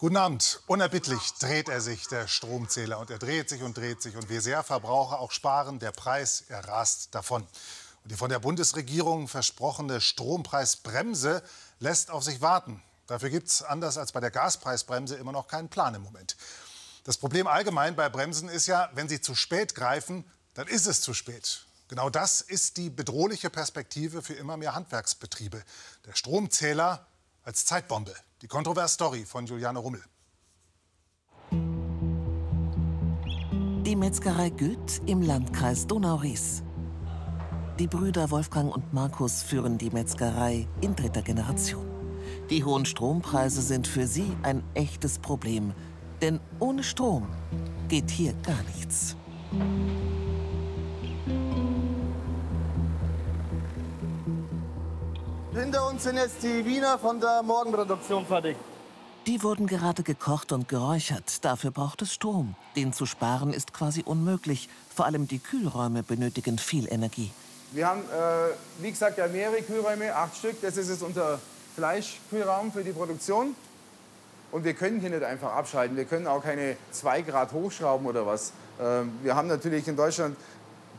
Guten Abend. Unerbittlich dreht er sich, der Stromzähler. Und er dreht sich und dreht sich. Und wie sehr Verbraucher auch sparen, der Preis, er rast davon. Und die von der Bundesregierung versprochene Strompreisbremse lässt auf sich warten. Dafür gibt es, anders als bei der Gaspreisbremse, immer noch keinen Plan im Moment. Das Problem allgemein bei Bremsen ist ja, wenn sie zu spät greifen, dann ist es zu spät. Genau das ist die bedrohliche Perspektive für immer mehr Handwerksbetriebe. Der Stromzähler als Zeitbombe. Die Kontrovers-Story von Juliane Rummel. Die Metzgerei Güth im Landkreis Donau-Ries. Die Brüder Wolfgang und Markus führen die Metzgerei in dritter Generation. Die hohen Strompreise sind für sie ein echtes Problem. Denn ohne Strom geht hier gar nichts. Hinter uns sind jetzt die Wiener von der Morgenproduktion fertig. Die wurden gerade gekocht und geräuchert. Dafür braucht es Strom. Den zu sparen ist quasi unmöglich. Vor allem die Kühlräume benötigen viel Energie. Wir haben, äh, wie gesagt, ja mehrere Kühlräume, acht Stück. Das ist jetzt unser Fleischkühlraum für die Produktion. Und wir können hier nicht einfach abschalten. Wir können auch keine zwei Grad hochschrauben oder was. Ähm, wir haben natürlich in Deutschland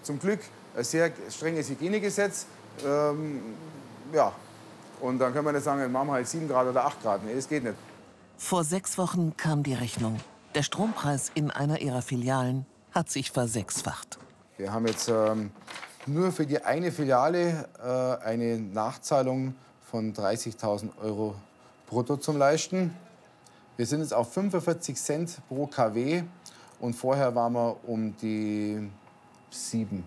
zum Glück ein sehr strenges Hygienegesetz. Ähm, ja, und dann können wir nicht sagen, machen wir halt 7 Grad oder 8 Grad. Nee, das geht nicht. Vor sechs Wochen kam die Rechnung. Der Strompreis in einer ihrer Filialen hat sich versechsfacht. Wir haben jetzt ähm, nur für die eine Filiale äh, eine Nachzahlung von 30.000 Euro brutto zum Leisten. Wir sind jetzt auf 45 Cent pro kW und vorher waren wir um die 7.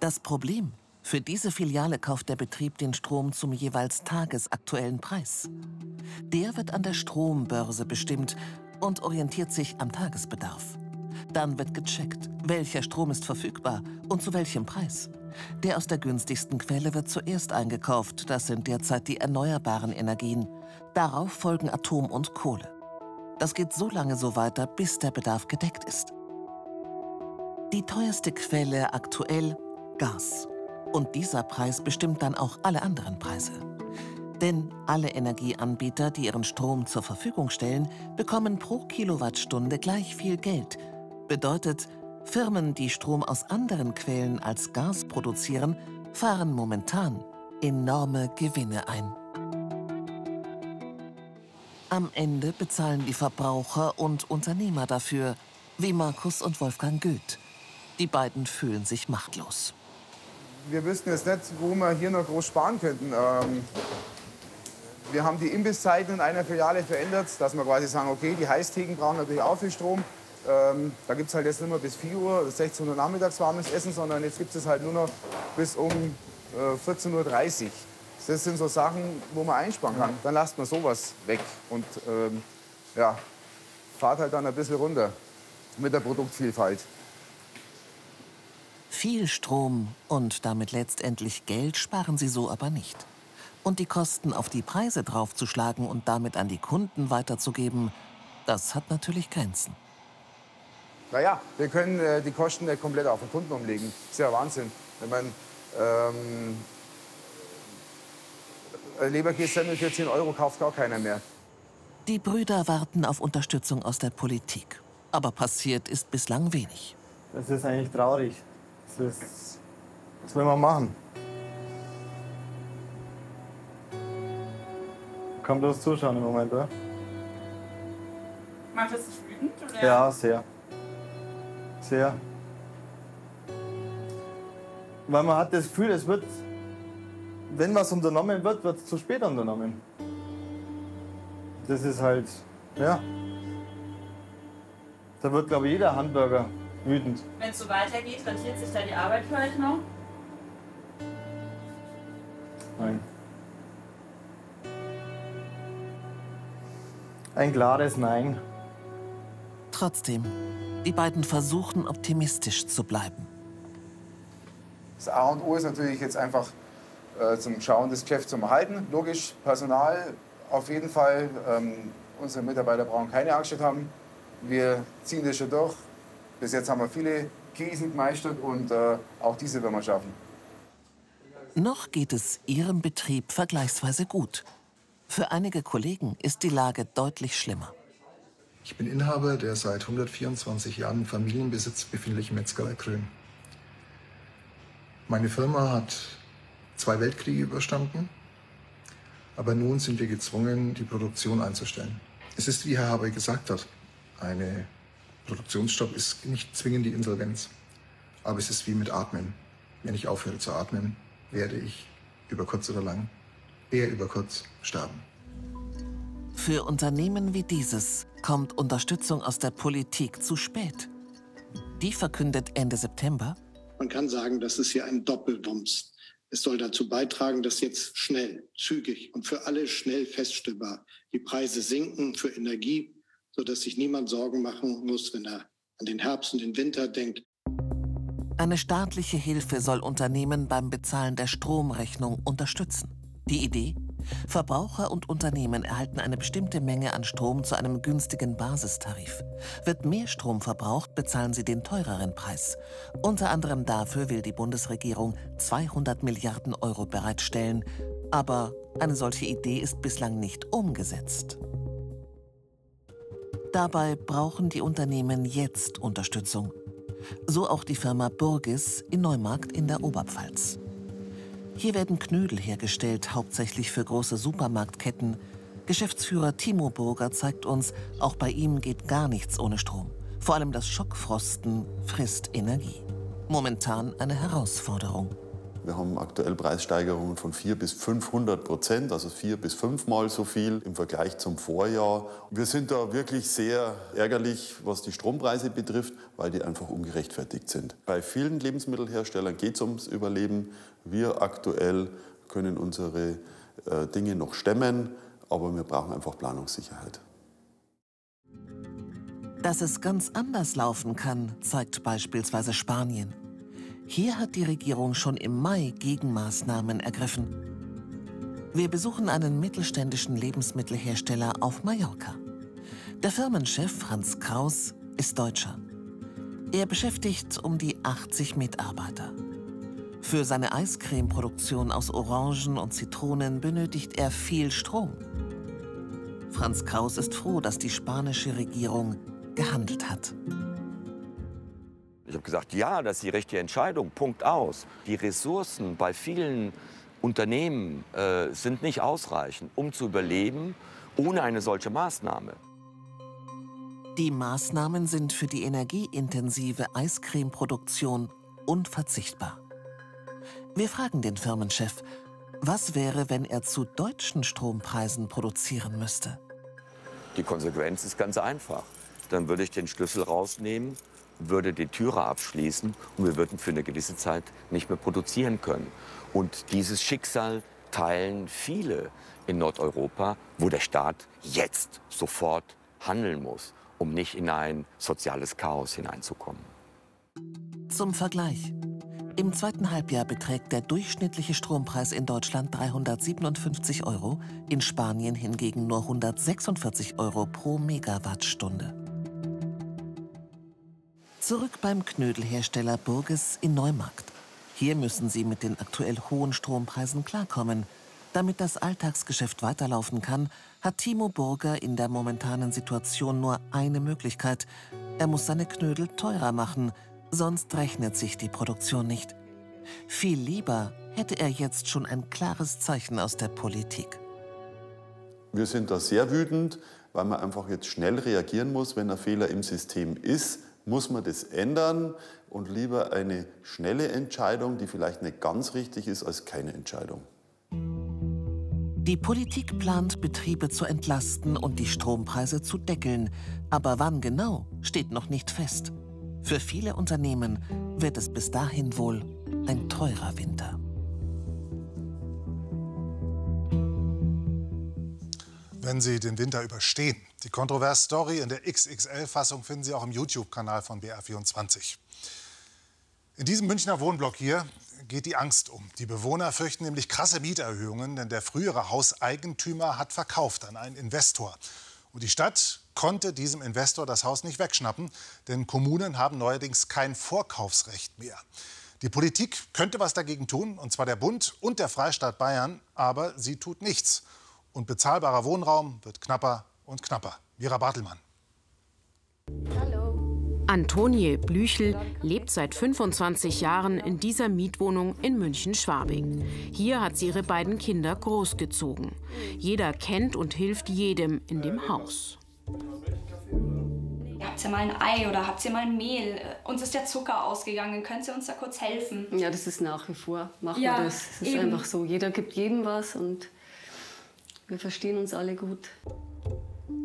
Das Problem, für diese Filiale kauft der Betrieb den Strom zum jeweils tagesaktuellen Preis. Der wird an der Strombörse bestimmt und orientiert sich am Tagesbedarf. Dann wird gecheckt, welcher Strom ist verfügbar und zu welchem Preis. Der aus der günstigsten Quelle wird zuerst eingekauft, das sind derzeit die erneuerbaren Energien. Darauf folgen Atom und Kohle. Das geht so lange so weiter, bis der Bedarf gedeckt ist. Die teuerste Quelle aktuell Gas. Und dieser Preis bestimmt dann auch alle anderen Preise. Denn alle Energieanbieter, die ihren Strom zur Verfügung stellen, bekommen pro Kilowattstunde gleich viel Geld. Bedeutet, Firmen, die Strom aus anderen Quellen als Gas produzieren, fahren momentan enorme Gewinne ein. Am Ende bezahlen die Verbraucher und Unternehmer dafür, wie Markus und Wolfgang Goeth. Die beiden fühlen sich machtlos wir wüssten jetzt nicht, wo wir hier noch groß sparen könnten. Ähm, wir haben die Imbisszeiten in einer Filiale verändert, dass wir quasi sagen, okay, die Heißtheken brauchen natürlich auch viel Strom. Ähm, da gibt es halt jetzt nicht mehr bis 4 Uhr, 16 Uhr nachmittags warmes Essen, sondern jetzt gibt es halt nur noch bis um äh, 14.30 Uhr. Das sind so Sachen, wo man einsparen kann. Dann lasst man sowas weg und ähm, ja, fahrt halt dann ein bisschen runter mit der Produktvielfalt. Viel Strom und damit letztendlich Geld sparen sie so aber nicht. Und die Kosten auf die Preise draufzuschlagen und damit an die Kunden weiterzugeben, das hat natürlich Grenzen. Naja, wir können äh, die Kosten ja komplett auf den Kunden umlegen. Das ist ja Wahnsinn. Wenn man ähm, Leberkäse für 10 Euro kauft gar keiner mehr. Die Brüder warten auf Unterstützung aus der Politik. Aber passiert ist bislang wenig. Das ist eigentlich traurig. Das ist, was will man machen? Kann bloß zuschauen im Moment, oder? Macht das dich wütend? Oder? Ja, sehr. Sehr. Weil man hat das Gefühl, es wird, wenn was unternommen wird, wird es zu spät unternommen. Das ist halt, ja. Da wird, glaube ich, jeder Handwerker wütend. Wenn es so weitergeht, rentiert sich da die Arbeit für euch noch? Nein. Ein klares Nein. Trotzdem, die beiden versuchen optimistisch zu bleiben. Das A und O ist natürlich jetzt einfach äh, zum Schauen, das Geschäft zu erhalten. Logisch, Personal auf jeden Fall. Ähm, unsere Mitarbeiter brauchen keine Angst haben. Wir ziehen das schon durch. Bis jetzt haben wir viele Krisen gemeistert und äh, auch diese werden wir schaffen. Noch geht es Ihrem Betrieb vergleichsweise gut. Für einige Kollegen ist die Lage deutlich schlimmer. Ich bin Inhaber der seit 124 Jahren im Familienbesitz befindlichen Metzgerei Krön. Meine Firma hat zwei Weltkriege überstanden, aber nun sind wir gezwungen, die Produktion einzustellen. Es ist, wie Herr Haber gesagt hat, eine Produktionsstopp ist nicht zwingend die Insolvenz, aber es ist wie mit Atmen. Wenn ich aufhöre zu atmen, werde ich über kurz oder lang, eher über kurz, sterben. Für Unternehmen wie dieses kommt Unterstützung aus der Politik zu spät. Die verkündet Ende September. Man kann sagen, das ist hier ein Doppelwumms. Es soll dazu beitragen, dass jetzt schnell, zügig und für alle schnell feststellbar die Preise sinken für Energie, sodass sich niemand Sorgen machen muss, wenn er an den Herbst und den Winter denkt. Eine staatliche Hilfe soll Unternehmen beim Bezahlen der Stromrechnung unterstützen. Die Idee? Verbraucher und Unternehmen erhalten eine bestimmte Menge an Strom zu einem günstigen Basistarif. Wird mehr Strom verbraucht, bezahlen sie den teureren Preis. Unter anderem dafür will die Bundesregierung 200 Milliarden Euro bereitstellen. Aber eine solche Idee ist bislang nicht umgesetzt. Dabei brauchen die Unternehmen jetzt Unterstützung. So auch die Firma Burgis in Neumarkt in der Oberpfalz. Hier werden Knödel hergestellt, hauptsächlich für große Supermarktketten. Geschäftsführer Timo Burger zeigt uns, auch bei ihm geht gar nichts ohne Strom. Vor allem das Schockfrosten frisst Energie. Momentan eine Herausforderung. Wir haben aktuell Preissteigerungen von 4 bis 500 Prozent, also vier bis fünfmal so viel im Vergleich zum Vorjahr. Wir sind da wirklich sehr ärgerlich, was die Strompreise betrifft, weil die einfach ungerechtfertigt sind. Bei vielen Lebensmittelherstellern geht es ums Überleben. Wir aktuell können unsere äh, Dinge noch stemmen, aber wir brauchen einfach Planungssicherheit. Dass es ganz anders laufen kann, zeigt beispielsweise Spanien. Hier hat die Regierung schon im Mai Gegenmaßnahmen ergriffen. Wir besuchen einen mittelständischen Lebensmittelhersteller auf Mallorca. Der Firmenchef Franz Kraus ist Deutscher. Er beschäftigt um die 80 Mitarbeiter. Für seine Eiscremeproduktion aus Orangen und Zitronen benötigt er viel Strom. Franz Kraus ist froh, dass die spanische Regierung gehandelt hat. Ich habe gesagt, ja, das ist die richtige Entscheidung, Punkt aus. Die Ressourcen bei vielen Unternehmen äh, sind nicht ausreichend, um zu überleben ohne eine solche Maßnahme. Die Maßnahmen sind für die energieintensive Eiscremeproduktion unverzichtbar. Wir fragen den Firmenchef, was wäre, wenn er zu deutschen Strompreisen produzieren müsste? Die Konsequenz ist ganz einfach. Dann würde ich den Schlüssel rausnehmen würde die Türe abschließen und wir würden für eine gewisse Zeit nicht mehr produzieren können. Und dieses Schicksal teilen viele in Nordeuropa, wo der Staat jetzt sofort handeln muss, um nicht in ein soziales Chaos hineinzukommen. Zum Vergleich. Im zweiten Halbjahr beträgt der durchschnittliche Strompreis in Deutschland 357 Euro, in Spanien hingegen nur 146 Euro pro Megawattstunde. Zurück beim Knödelhersteller Burges in Neumarkt. Hier müssen sie mit den aktuell hohen Strompreisen klarkommen. Damit das Alltagsgeschäft weiterlaufen kann, hat Timo Burger in der momentanen Situation nur eine Möglichkeit. Er muss seine Knödel teurer machen, sonst rechnet sich die Produktion nicht. Viel lieber hätte er jetzt schon ein klares Zeichen aus der Politik. Wir sind da sehr wütend, weil man einfach jetzt schnell reagieren muss, wenn ein Fehler im System ist muss man das ändern und lieber eine schnelle Entscheidung, die vielleicht nicht ganz richtig ist, als keine Entscheidung. Die Politik plant, Betriebe zu entlasten und die Strompreise zu deckeln. Aber wann genau, steht noch nicht fest. Für viele Unternehmen wird es bis dahin wohl ein teurer Winter. Wenn Sie den Winter überstehen. Die Kontrovers-Story in der XXL-Fassung finden Sie auch im YouTube-Kanal von BR24. In diesem Münchner Wohnblock hier geht die Angst um. Die Bewohner fürchten nämlich krasse Mieterhöhungen, denn der frühere Hauseigentümer hat verkauft an einen Investor. Und die Stadt konnte diesem Investor das Haus nicht wegschnappen, denn Kommunen haben neuerdings kein Vorkaufsrecht mehr. Die Politik könnte was dagegen tun, und zwar der Bund und der Freistaat Bayern, aber sie tut nichts. Und bezahlbarer Wohnraum wird knapper und knapper. Vera Bartelmann. Antonie Blüchel lebt seit 25 Jahren in dieser Mietwohnung in München-Schwabing. Hier hat sie ihre beiden Kinder großgezogen. Jeder kennt und hilft jedem in dem Haus. Habt ihr mal ein Ei oder habt ihr mal Mehl? Uns ist der Zucker ausgegangen. Könnt ihr uns da kurz helfen? Ja, das ist nach wie vor. Machen Ja, wir das. Es ist eben. einfach so. Jeder gibt jedem was und wir verstehen uns alle gut.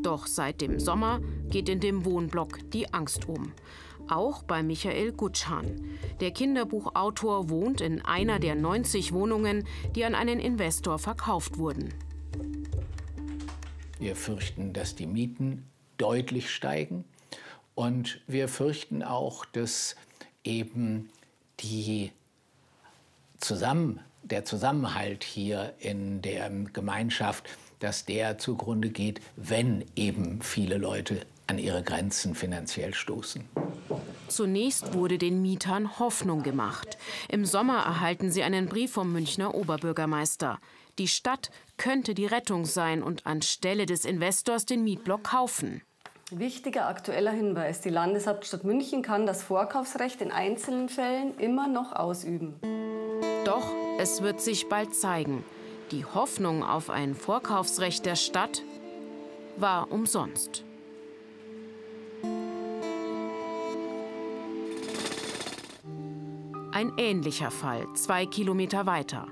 Doch seit dem Sommer geht in dem Wohnblock die Angst um. Auch bei Michael Gutschan. Der Kinderbuchautor wohnt in einer der 90 Wohnungen, die an einen Investor verkauft wurden. Wir fürchten, dass die Mieten deutlich steigen. Und wir fürchten auch, dass eben die Zusammen, der Zusammenhalt hier in der Gemeinschaft, dass der zugrunde geht, wenn eben viele Leute an ihre Grenzen finanziell stoßen. Zunächst wurde den Mietern Hoffnung gemacht. Im Sommer erhalten sie einen Brief vom Münchner Oberbürgermeister. Die Stadt könnte die Rettung sein und anstelle des Investors den Mietblock kaufen. Wichtiger aktueller Hinweis: Die Landeshauptstadt München kann das Vorkaufsrecht in einzelnen Fällen immer noch ausüben. Doch es wird sich bald zeigen. Die Hoffnung auf ein Vorkaufsrecht der Stadt war umsonst. Ein ähnlicher Fall, zwei Kilometer weiter.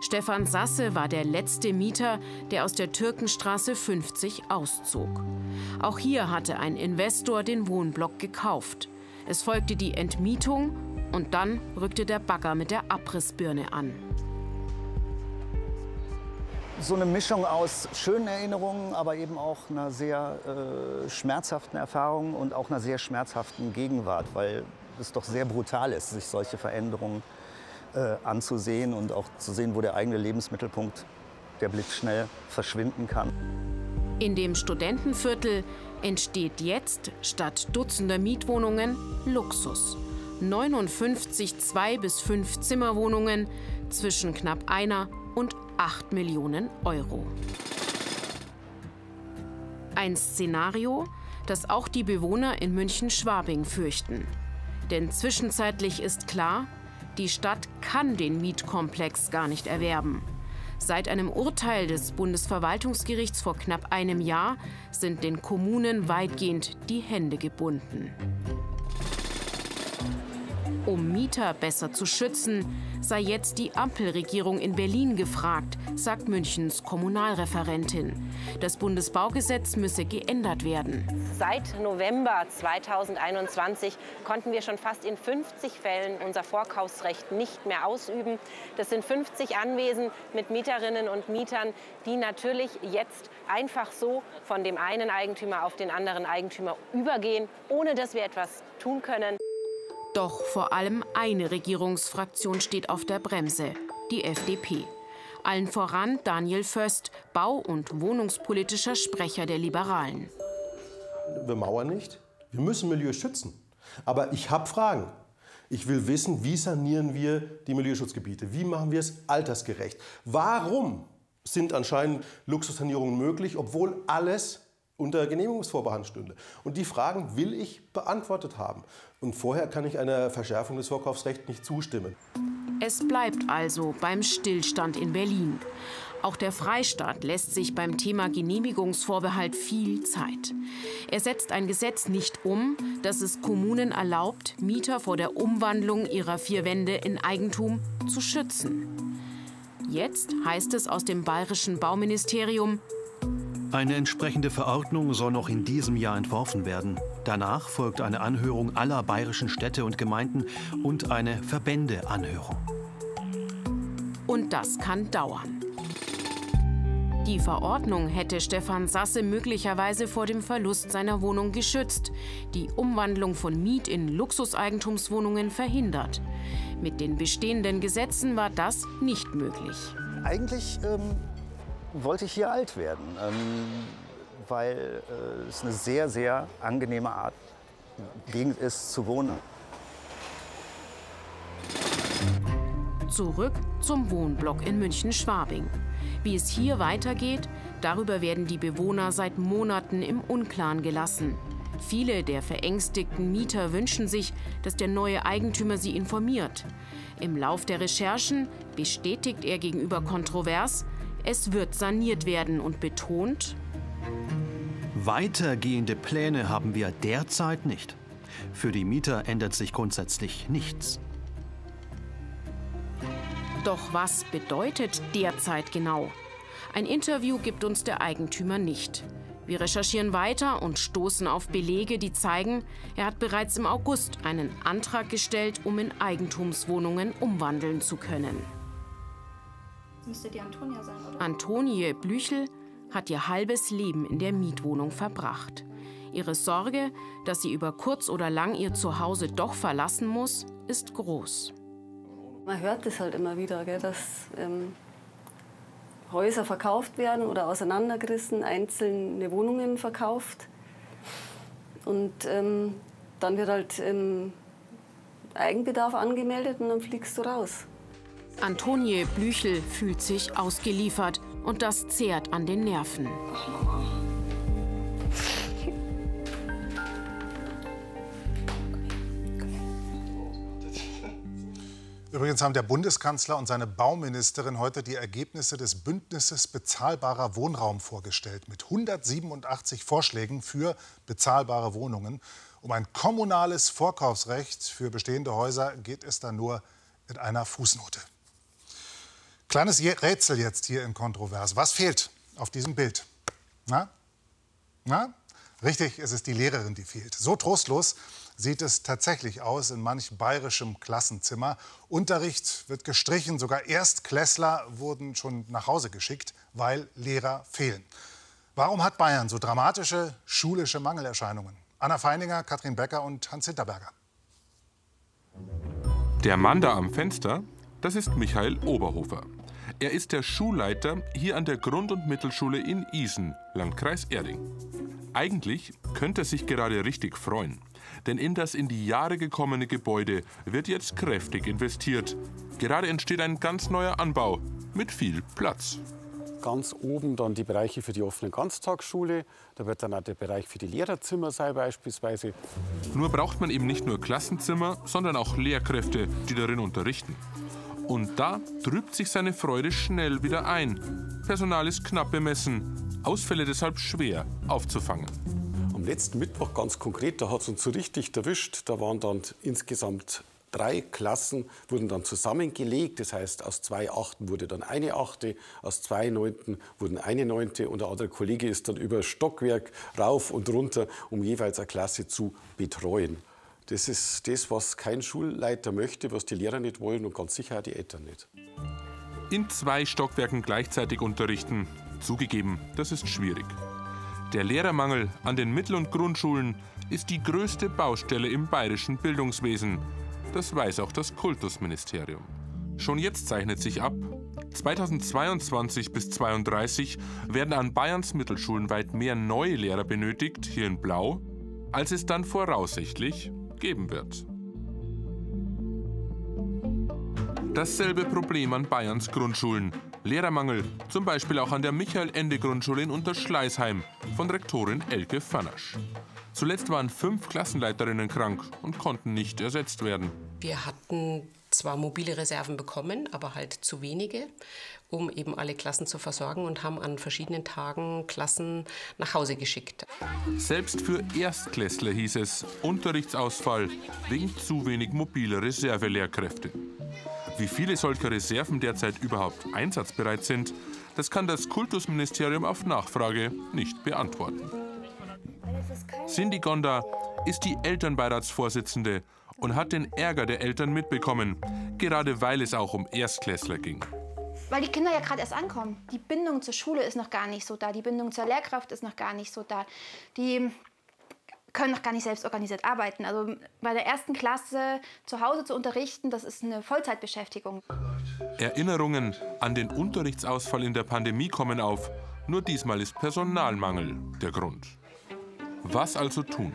Stefan Sasse war der letzte Mieter, der aus der Türkenstraße 50 auszog. Auch hier hatte ein Investor den Wohnblock gekauft. Es folgte die Entmietung und dann rückte der Bagger mit der Abrissbirne an. so eine Mischung aus schönen Erinnerungen, aber eben auch einer sehr äh, schmerzhaften Erfahrung und auch einer sehr schmerzhaften Gegenwart, weil es doch sehr brutal ist, sich solche Veränderungen äh, anzusehen und auch zu sehen, wo der eigene Lebensmittelpunkt, der blitzschnell verschwinden kann. In dem Studentenviertel entsteht jetzt statt Dutzender Mietwohnungen Luxus. 59 zwei bis fünf Zimmerwohnungen zwischen knapp einer und 8 Millionen Euro. Ein Szenario, das auch die Bewohner in München-Schwabing fürchten. Denn zwischenzeitlich ist klar, die Stadt kann den Mietkomplex gar nicht erwerben. Seit einem Urteil des Bundesverwaltungsgerichts vor knapp einem Jahr sind den Kommunen weitgehend die Hände gebunden. Um Mieter besser zu schützen, sei jetzt die Ampelregierung in Berlin gefragt, sagt Münchens Kommunalreferentin. Das Bundesbaugesetz müsse geändert werden. Seit November 2021 konnten wir schon fast in 50 Fällen unser Vorkaufsrecht nicht mehr ausüben. Das sind 50 Anwesen mit Mieterinnen und Mietern, die natürlich jetzt einfach so von dem einen Eigentümer auf den anderen Eigentümer übergehen, ohne dass wir etwas tun können. Doch vor allem eine Regierungsfraktion steht auf der Bremse, die FDP. Allen voran Daniel Föst, bau- und wohnungspolitischer Sprecher der Liberalen. Wir mauern nicht. Wir müssen Milieu schützen. Aber ich habe Fragen. Ich will wissen, wie sanieren wir die Milieuschutzgebiete? Wie machen wir es altersgerecht? Warum sind anscheinend Luxussanierungen möglich, obwohl alles unter Genehmigungsvorbehand stünde? Und die Fragen will ich beantwortet haben. Und vorher kann ich einer Verschärfung des Vorkaufsrechts nicht zustimmen. Es bleibt also beim Stillstand in Berlin. Auch der Freistaat lässt sich beim Thema Genehmigungsvorbehalt viel Zeit. Er setzt ein Gesetz nicht um, das es Kommunen erlaubt, Mieter vor der Umwandlung ihrer vier Wände in Eigentum zu schützen. Jetzt heißt es aus dem bayerischen Bauministerium, Eine entsprechende Verordnung soll noch in diesem Jahr entworfen werden. Danach folgt eine Anhörung aller bayerischen Städte und Gemeinden und eine Verbändeanhörung. Und das kann dauern. Die Verordnung hätte Stefan Sasse möglicherweise vor dem Verlust seiner Wohnung geschützt, die Umwandlung von Miet- in Luxuseigentumswohnungen verhindert. Mit den bestehenden Gesetzen war das nicht möglich. Eigentlich ähm, wollte ich hier alt werden, ähm, weil äh, es eine sehr, sehr angenehme Art Gegend ist zu wohnen. Zurück zum Wohnblock in München-Schwabing. Wie es hier weitergeht, darüber werden die Bewohner seit Monaten im Unklaren gelassen. Viele der verängstigten Mieter wünschen sich, dass der neue Eigentümer sie informiert. Im Lauf der Recherchen bestätigt er gegenüber Kontrovers, es wird saniert werden und betont, Weitergehende Pläne haben wir derzeit nicht. Für die Mieter ändert sich grundsätzlich nichts. Doch was bedeutet derzeit genau? Ein Interview gibt uns der Eigentümer nicht. Wir recherchieren weiter und stoßen auf Belege, die zeigen, er hat bereits im August einen Antrag gestellt, um in Eigentumswohnungen umwandeln zu können. Das müsste die Antonia sein, oder? Antonie Blüchel hat ihr halbes Leben in der Mietwohnung verbracht. Ihre Sorge, dass sie über kurz oder lang ihr Zuhause doch verlassen muss, ist groß. Man hört es halt immer wieder, gell, dass ähm, Häuser verkauft werden oder auseinandergerissen, einzelne Wohnungen verkauft. Und ähm, dann wird halt ähm, Eigenbedarf angemeldet und dann fliegst du raus. Antonie Blüchel fühlt sich ausgeliefert und das zehrt an den Nerven. Übrigens haben der Bundeskanzler und seine Bauministerin heute die Ergebnisse des Bündnisses bezahlbarer Wohnraum vorgestellt. Mit 187 Vorschlägen für bezahlbare Wohnungen. Um ein kommunales Vorkaufsrecht für bestehende Häuser geht es dann nur in einer Fußnote. Kleines Rätsel jetzt hier in Kontrovers. Was fehlt auf diesem Bild? Na? Na? Richtig, es ist die Lehrerin, die fehlt. So trostlos sieht es tatsächlich aus in manch bayerischem Klassenzimmer. Unterricht wird gestrichen, sogar Erstklässler wurden schon nach Hause geschickt, weil Lehrer fehlen. Warum hat Bayern so dramatische schulische Mangelerscheinungen? Anna Feininger, Katrin Becker und Hans Hinterberger. Der Mann da am Fenster, das ist Michael Oberhofer. Er ist der Schulleiter hier an der Grund- und Mittelschule in Isen, Landkreis Erding. Eigentlich könnte er sich gerade richtig freuen, denn in das in die Jahre gekommene Gebäude wird jetzt kräftig investiert. Gerade entsteht ein ganz neuer Anbau mit viel Platz. Ganz oben dann die Bereiche für die offene Ganztagsschule. Da wird dann auch der Bereich für die Lehrerzimmer sein beispielsweise. Nur braucht man eben nicht nur Klassenzimmer, sondern auch Lehrkräfte, die darin unterrichten. Und da trübt sich seine Freude schnell wieder ein. Personal ist knapp bemessen, Ausfälle deshalb schwer aufzufangen. Am letzten Mittwoch ganz konkret, da hat es uns so richtig erwischt. Da waren dann insgesamt drei Klassen, wurden dann zusammengelegt. Das heißt, aus zwei Achten wurde dann eine Achte, aus zwei Neunten wurden eine Neunte und der andere Kollege ist dann über Stockwerk rauf und runter, um jeweils eine Klasse zu betreuen. Das ist das, was kein Schulleiter möchte, was die Lehrer nicht wollen und ganz sicher auch die Eltern nicht. In zwei Stockwerken gleichzeitig unterrichten, zugegeben, das ist schwierig. Der Lehrermangel an den Mittel- und Grundschulen ist die größte Baustelle im bayerischen Bildungswesen. Das weiß auch das Kultusministerium. Schon jetzt zeichnet sich ab, 2022 bis 2032 werden an Bayerns Mittelschulen weit mehr neue Lehrer benötigt, hier in Blau, als es dann voraussichtlich geben wird. Dasselbe Problem an Bayerns Grundschulen. Lehrermangel, zum Beispiel auch an der Michael-Ende-Grundschule in Unterschleißheim von Rektorin Elke Fanasch. Zuletzt waren fünf Klassenleiterinnen krank und konnten nicht ersetzt werden. Wir hatten zwar mobile Reserven bekommen, aber halt zu wenige, um eben alle Klassen zu versorgen und haben an verschiedenen Tagen Klassen nach Hause geschickt. Selbst für Erstklässler hieß es Unterrichtsausfall wegen zu wenig mobiler Reservelehrkräfte. Wie viele solcher Reserven derzeit überhaupt einsatzbereit sind, das kann das Kultusministerium auf Nachfrage nicht beantworten. Cindy Gonda ist die Elternbeiratsvorsitzende und hat den Ärger der Eltern mitbekommen, gerade weil es auch um Erstklässler ging. Weil die Kinder ja gerade erst ankommen. Die Bindung zur Schule ist noch gar nicht so da. Die Bindung zur Lehrkraft ist noch gar nicht so da. Die können noch gar nicht selbst organisiert arbeiten. Also bei der ersten Klasse zu Hause zu unterrichten, das ist eine Vollzeitbeschäftigung. Erinnerungen an den Unterrichtsausfall in der Pandemie kommen auf. Nur diesmal ist Personalmangel der Grund. Was also tun?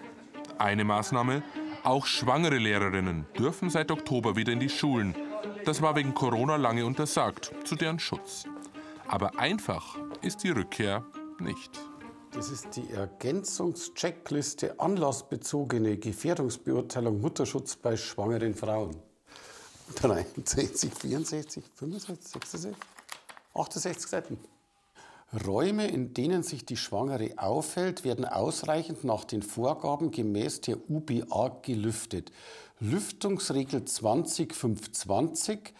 Eine Maßnahme, auch schwangere Lehrerinnen dürfen seit Oktober wieder in die Schulen. Das war wegen Corona lange untersagt, zu deren Schutz. Aber einfach ist die Rückkehr nicht. Das ist die Ergänzungscheckliste anlassbezogene Gefährdungsbeurteilung Mutterschutz bei schwangeren Frauen. 63, 64, 65, 66, 68 Seiten. Räume, in denen sich die Schwangere aufhält, werden ausreichend nach den Vorgaben gemäß der UBA gelüftet. Lüftungsregel 20520.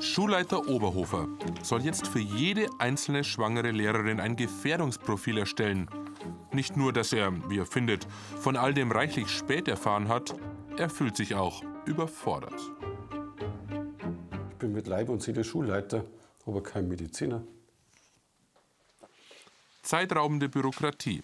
Schulleiter Oberhofer soll jetzt für jede einzelne schwangere Lehrerin ein Gefährdungsprofil erstellen. Nicht nur, dass er, wie er findet, von all dem reichlich spät erfahren hat, er fühlt sich auch überfordert. Ich bin mit Leib und Seele Schulleiter, aber kein Mediziner. Zeitraubende Bürokratie.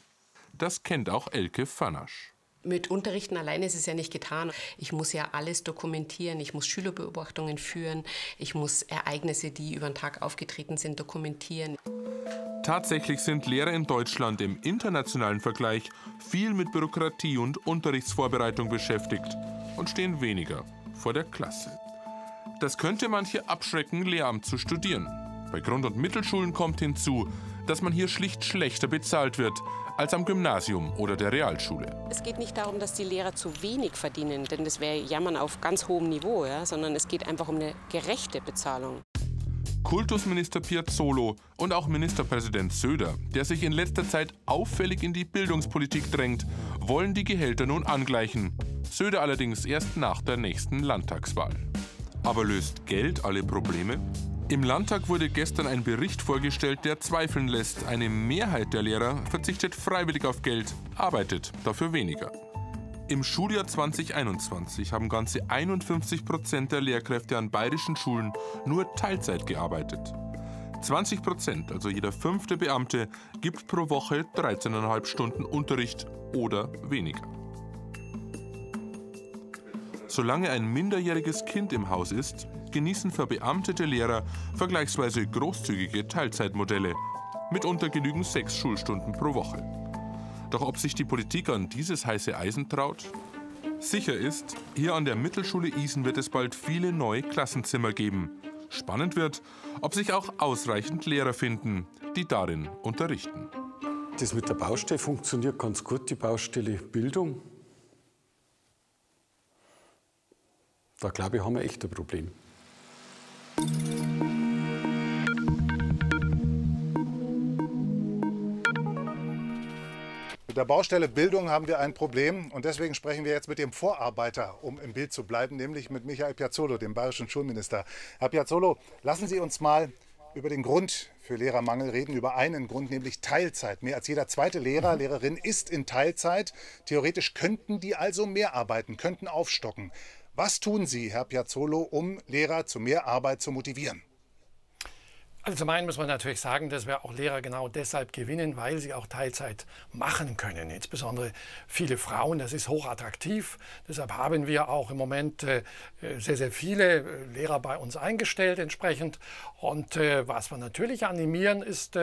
Das kennt auch Elke Fanasch. Mit Unterrichten alleine ist es ja nicht getan. Ich muss ja alles dokumentieren. Ich muss Schülerbeobachtungen führen. Ich muss Ereignisse, die über den Tag aufgetreten sind, dokumentieren. Tatsächlich sind Lehrer in Deutschland im internationalen Vergleich viel mit Bürokratie und Unterrichtsvorbereitung beschäftigt und stehen weniger vor der Klasse. Das könnte manche abschrecken, Lehramt zu studieren. Bei Grund- und Mittelschulen kommt hinzu, dass man hier schlicht schlechter bezahlt wird als am Gymnasium oder der Realschule. Es geht nicht darum, dass die Lehrer zu wenig verdienen, denn das wäre Jammern auf ganz hohem Niveau, ja? sondern es geht einfach um eine gerechte Bezahlung. Kultusminister Piazzolo und auch Ministerpräsident Söder, der sich in letzter Zeit auffällig in die Bildungspolitik drängt, wollen die Gehälter nun angleichen. Söder allerdings erst nach der nächsten Landtagswahl. Aber löst Geld alle Probleme? Im Landtag wurde gestern ein Bericht vorgestellt, der zweifeln lässt. Eine Mehrheit der Lehrer verzichtet freiwillig auf Geld, arbeitet dafür weniger. Im Schuljahr 2021 haben ganze 51 Prozent der Lehrkräfte an bayerischen Schulen nur Teilzeit gearbeitet. 20 Prozent, also jeder fünfte Beamte, gibt pro Woche 13,5 Stunden Unterricht oder weniger. Solange ein minderjähriges Kind im Haus ist, genießen verbeamtete Lehrer vergleichsweise großzügige Teilzeitmodelle. Mitunter genügen sechs Schulstunden pro Woche. Doch ob sich die Politik an dieses heiße Eisen traut? Sicher ist, hier an der Mittelschule Isen wird es bald viele neue Klassenzimmer geben. Spannend wird, ob sich auch ausreichend Lehrer finden, die darin unterrichten. Das mit der Baustelle funktioniert ganz gut, die Baustelle Bildung. Da glaube ich, haben wir echt ein Problem. Mit der Baustelle Bildung haben wir ein Problem und deswegen sprechen wir jetzt mit dem Vorarbeiter, um im Bild zu bleiben, nämlich mit Michael Piazzolo, dem bayerischen Schulminister. Herr Piazzolo, lassen Sie uns mal über den Grund für Lehrermangel reden, über einen Grund, nämlich Teilzeit. Mehr als jeder zweite Lehrer, Lehrerin ist in Teilzeit. Theoretisch könnten die also mehr arbeiten, könnten aufstocken. Was tun Sie, Herr Piazzolo, um Lehrer zu mehr Arbeit zu motivieren? Also zum einen muss man natürlich sagen, dass wir auch Lehrer genau deshalb gewinnen, weil sie auch Teilzeit machen können. Insbesondere viele Frauen, das ist hochattraktiv. Deshalb haben wir auch im Moment äh, sehr, sehr viele äh, Lehrer bei uns eingestellt entsprechend. Und äh, was wir natürlich animieren, ist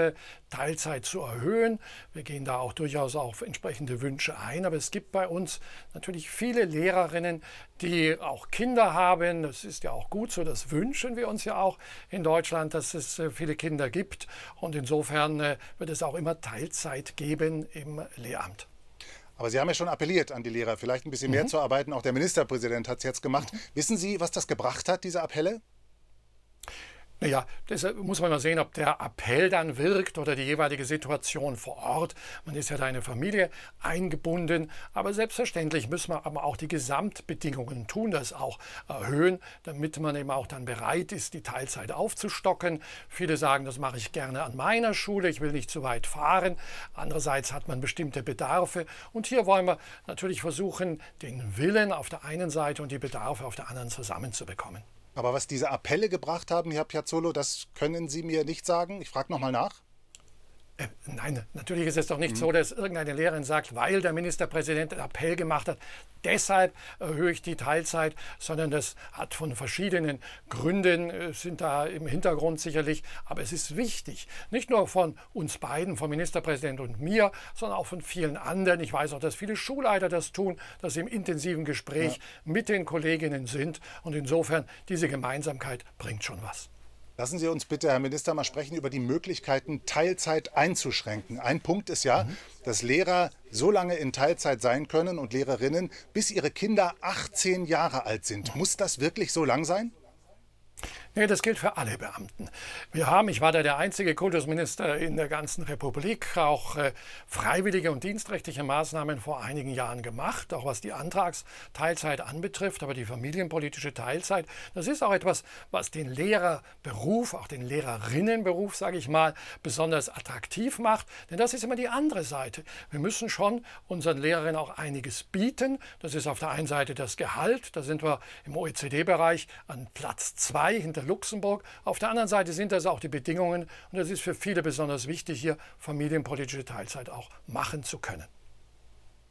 Teilzeit zu erhöhen. Wir gehen da auch durchaus auf entsprechende Wünsche ein. Aber es gibt bei uns natürlich viele Lehrerinnen, die auch Kinder haben. Das ist ja auch gut so, das wünschen wir uns ja auch in Deutschland, dass es äh, viele Kinder gibt. Und insofern äh, wird es auch immer Teilzeit geben im Lehramt. Aber Sie haben ja schon appelliert an die Lehrer, vielleicht ein bisschen mhm. mehr zu arbeiten. Auch der Ministerpräsident hat es jetzt gemacht. Mhm. Wissen Sie, was das gebracht hat, diese Appelle? Naja, das muss man mal sehen, ob der Appell dann wirkt oder die jeweilige Situation vor Ort. Man ist ja da in eine Familie eingebunden. Aber selbstverständlich müssen wir aber auch die Gesamtbedingungen tun, das auch erhöhen, damit man eben auch dann bereit ist, die Teilzeit aufzustocken. Viele sagen, das mache ich gerne an meiner Schule, ich will nicht zu weit fahren. Andererseits hat man bestimmte Bedarfe. Und hier wollen wir natürlich versuchen, den Willen auf der einen Seite und die Bedarfe auf der anderen zusammenzubekommen. Aber was diese Appelle gebracht haben, Herr Piazzolo, das können Sie mir nicht sagen. Ich frage noch mal nach. Äh, nein, natürlich ist es doch nicht mhm. so, dass irgendeine Lehrerin sagt, weil der Ministerpräsident einen Appell gemacht hat, deshalb erhöhe ich die Teilzeit, sondern das hat von verschiedenen Gründen, äh, sind da im Hintergrund sicherlich. Aber es ist wichtig, nicht nur von uns beiden, vom Ministerpräsident und mir, sondern auch von vielen anderen. Ich weiß auch, dass viele Schulleiter das tun, dass sie im intensiven Gespräch ja. mit den Kolleginnen sind. Und insofern, diese Gemeinsamkeit bringt schon was. Lassen Sie uns bitte, Herr Minister, mal sprechen über die Möglichkeiten, Teilzeit einzuschränken. Ein Punkt ist ja, mhm. dass Lehrer so lange in Teilzeit sein können und Lehrerinnen, bis ihre Kinder 18 Jahre alt sind. Muss das wirklich so lang sein? Nee, das gilt für alle Beamten. Wir haben, ich war da der einzige Kultusminister in der ganzen Republik, auch äh, freiwillige und dienstrechtliche Maßnahmen vor einigen Jahren gemacht, auch was die Antragsteilzeit anbetrifft. Aber die familienpolitische Teilzeit, das ist auch etwas, was den Lehrerberuf, auch den Lehrerinnenberuf, sage ich mal, besonders attraktiv macht. Denn das ist immer die andere Seite. Wir müssen schon unseren Lehrerinnen auch einiges bieten. Das ist auf der einen Seite das Gehalt. Da sind wir im OECD-Bereich an Platz zwei hinter Luxemburg. Auf der anderen Seite sind das auch die Bedingungen und das ist für viele besonders wichtig, hier familienpolitische Teilzeit auch machen zu können.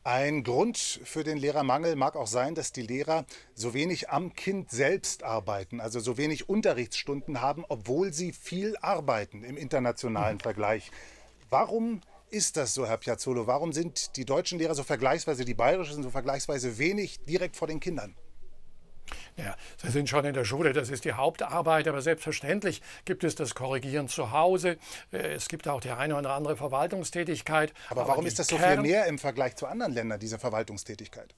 Ein Grund für den Lehrermangel mag auch sein, dass die Lehrer so wenig am Kind selbst arbeiten, also so wenig Unterrichtsstunden haben, obwohl sie viel arbeiten im internationalen mhm. Vergleich. Warum ist das so, Herr Piazzolo? Warum sind die deutschen Lehrer so vergleichsweise, die bayerischen so vergleichsweise wenig direkt vor den Kindern? Ja, Sie sind schon in der Schule, das ist die Hauptarbeit, aber selbstverständlich gibt es das Korrigieren zu Hause. Äh, es gibt auch die eine oder andere Verwaltungstätigkeit. Aber, aber warum ist das so viel mehr im Vergleich zu anderen Ländern, diese Verwaltungstätigkeit?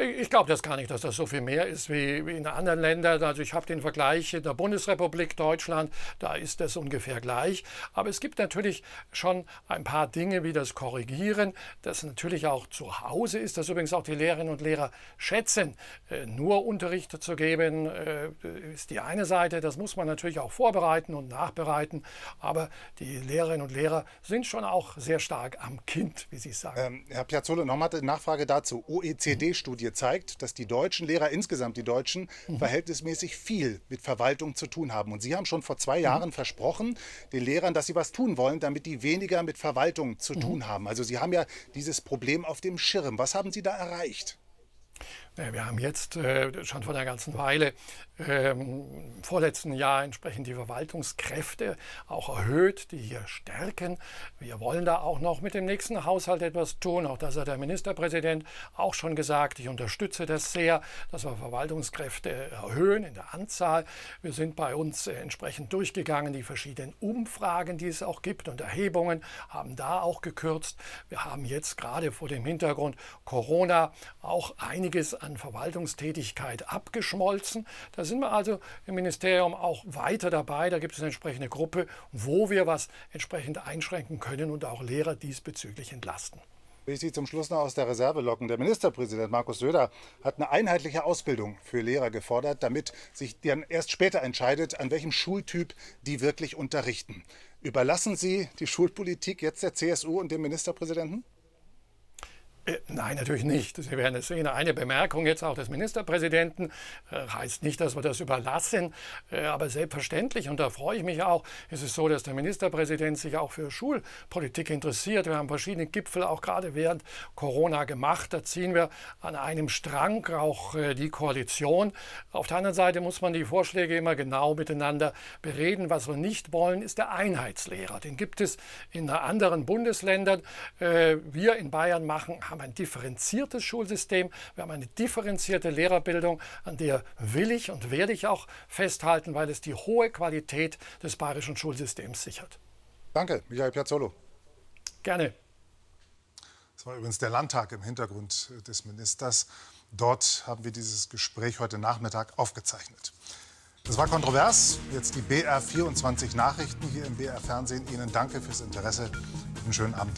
Ich glaube das gar nicht, dass das so viel mehr ist wie, in anderen Ländern. Also ich habe den Vergleich in der Bundesrepublik Deutschland, da ist das ungefähr gleich. Aber es gibt natürlich schon ein paar Dinge wie das Korrigieren, das natürlich auch zu Hause ist, das übrigens auch die Lehrerinnen und Lehrer schätzen. Äh, nur Unterricht zu geben äh, ist die eine Seite, das muss man natürlich auch vorbereiten und nachbereiten. Aber die Lehrerinnen und Lehrer sind schon auch sehr stark am Kind, wie Sie sagen. Ähm, Herr Piazzolo, nochmal eine Nachfrage dazu. OECD-Studie Studie zeigt, dass die deutschen Lehrer, insgesamt die Deutschen, mhm. verhältnismäßig viel mit Verwaltung zu tun haben. Und Sie haben schon vor zwei Jahren mhm. versprochen, den Lehrern, dass Sie was tun wollen, damit die weniger mit Verwaltung zu mhm. tun haben. Also Sie haben ja dieses Problem auf dem Schirm. Was haben Sie da erreicht? Wir haben jetzt äh, schon vor einer ganzen Weile ähm, im vorletzten Jahr entsprechend die Verwaltungskräfte auch erhöht, die hier stärken. Wir wollen da auch noch mit dem nächsten Haushalt etwas tun. Auch das hat der Ministerpräsident auch schon gesagt. Ich unterstütze das sehr, dass wir Verwaltungskräfte erhöhen in der Anzahl. Wir sind bei uns äh, entsprechend durchgegangen, die verschiedenen Umfragen, die es auch gibt und Erhebungen, haben da auch gekürzt. Wir haben jetzt gerade vor dem Hintergrund Corona auch einiges an Verwaltungstätigkeit abgeschmolzen. Da sind wir also im Ministerium auch weiter dabei. Da gibt es eine entsprechende Gruppe, wo wir was entsprechend einschränken können und auch Lehrer diesbezüglich entlasten. Will Sie zum Schluss noch aus der Reserve locken. Der Ministerpräsident Markus Söder hat eine einheitliche Ausbildung für Lehrer gefordert, damit sich dann erst später entscheidet, an welchem Schultyp die wirklich unterrichten. Überlassen Sie die Schulpolitik jetzt der CSU und dem Ministerpräsidenten? Äh, nein, natürlich nicht. Sie werden es sehen. Eine Bemerkung jetzt auch des Ministerpräsidenten äh, heißt nicht, dass wir das überlassen, äh, aber selbstverständlich, und da freue ich mich auch, ist es so, dass der Ministerpräsident sich auch für Schulpolitik interessiert. Wir haben verschiedene Gipfel auch gerade während Corona gemacht. Da ziehen wir an einem Strang auch die Koalition. Auf der anderen Seite muss man die Vorschläge immer genau miteinander bereden. Was wir nicht wollen, ist der Einheitslehrer. Den gibt es in anderen Bundesländern. Wir in Bayern machen, haben haben ein differenziertes Schulsystem, wir haben eine differenzierte Lehrerbildung, an der will ich und werde ich auch festhalten, weil es die hohe Qualität des bayerischen Schulsystems sichert. Danke, Michael Piazzolo. Gerne. Das war übrigens der Landtag im Hintergrund des Ministers. Dort haben wir dieses Gespräch heute Nachmittag aufgezeichnet. Das war kontrovers. Jetzt die BR24 Nachrichten hier im BR Fernsehen. Ihnen danke fürs Interesse. Einen schönen Abend.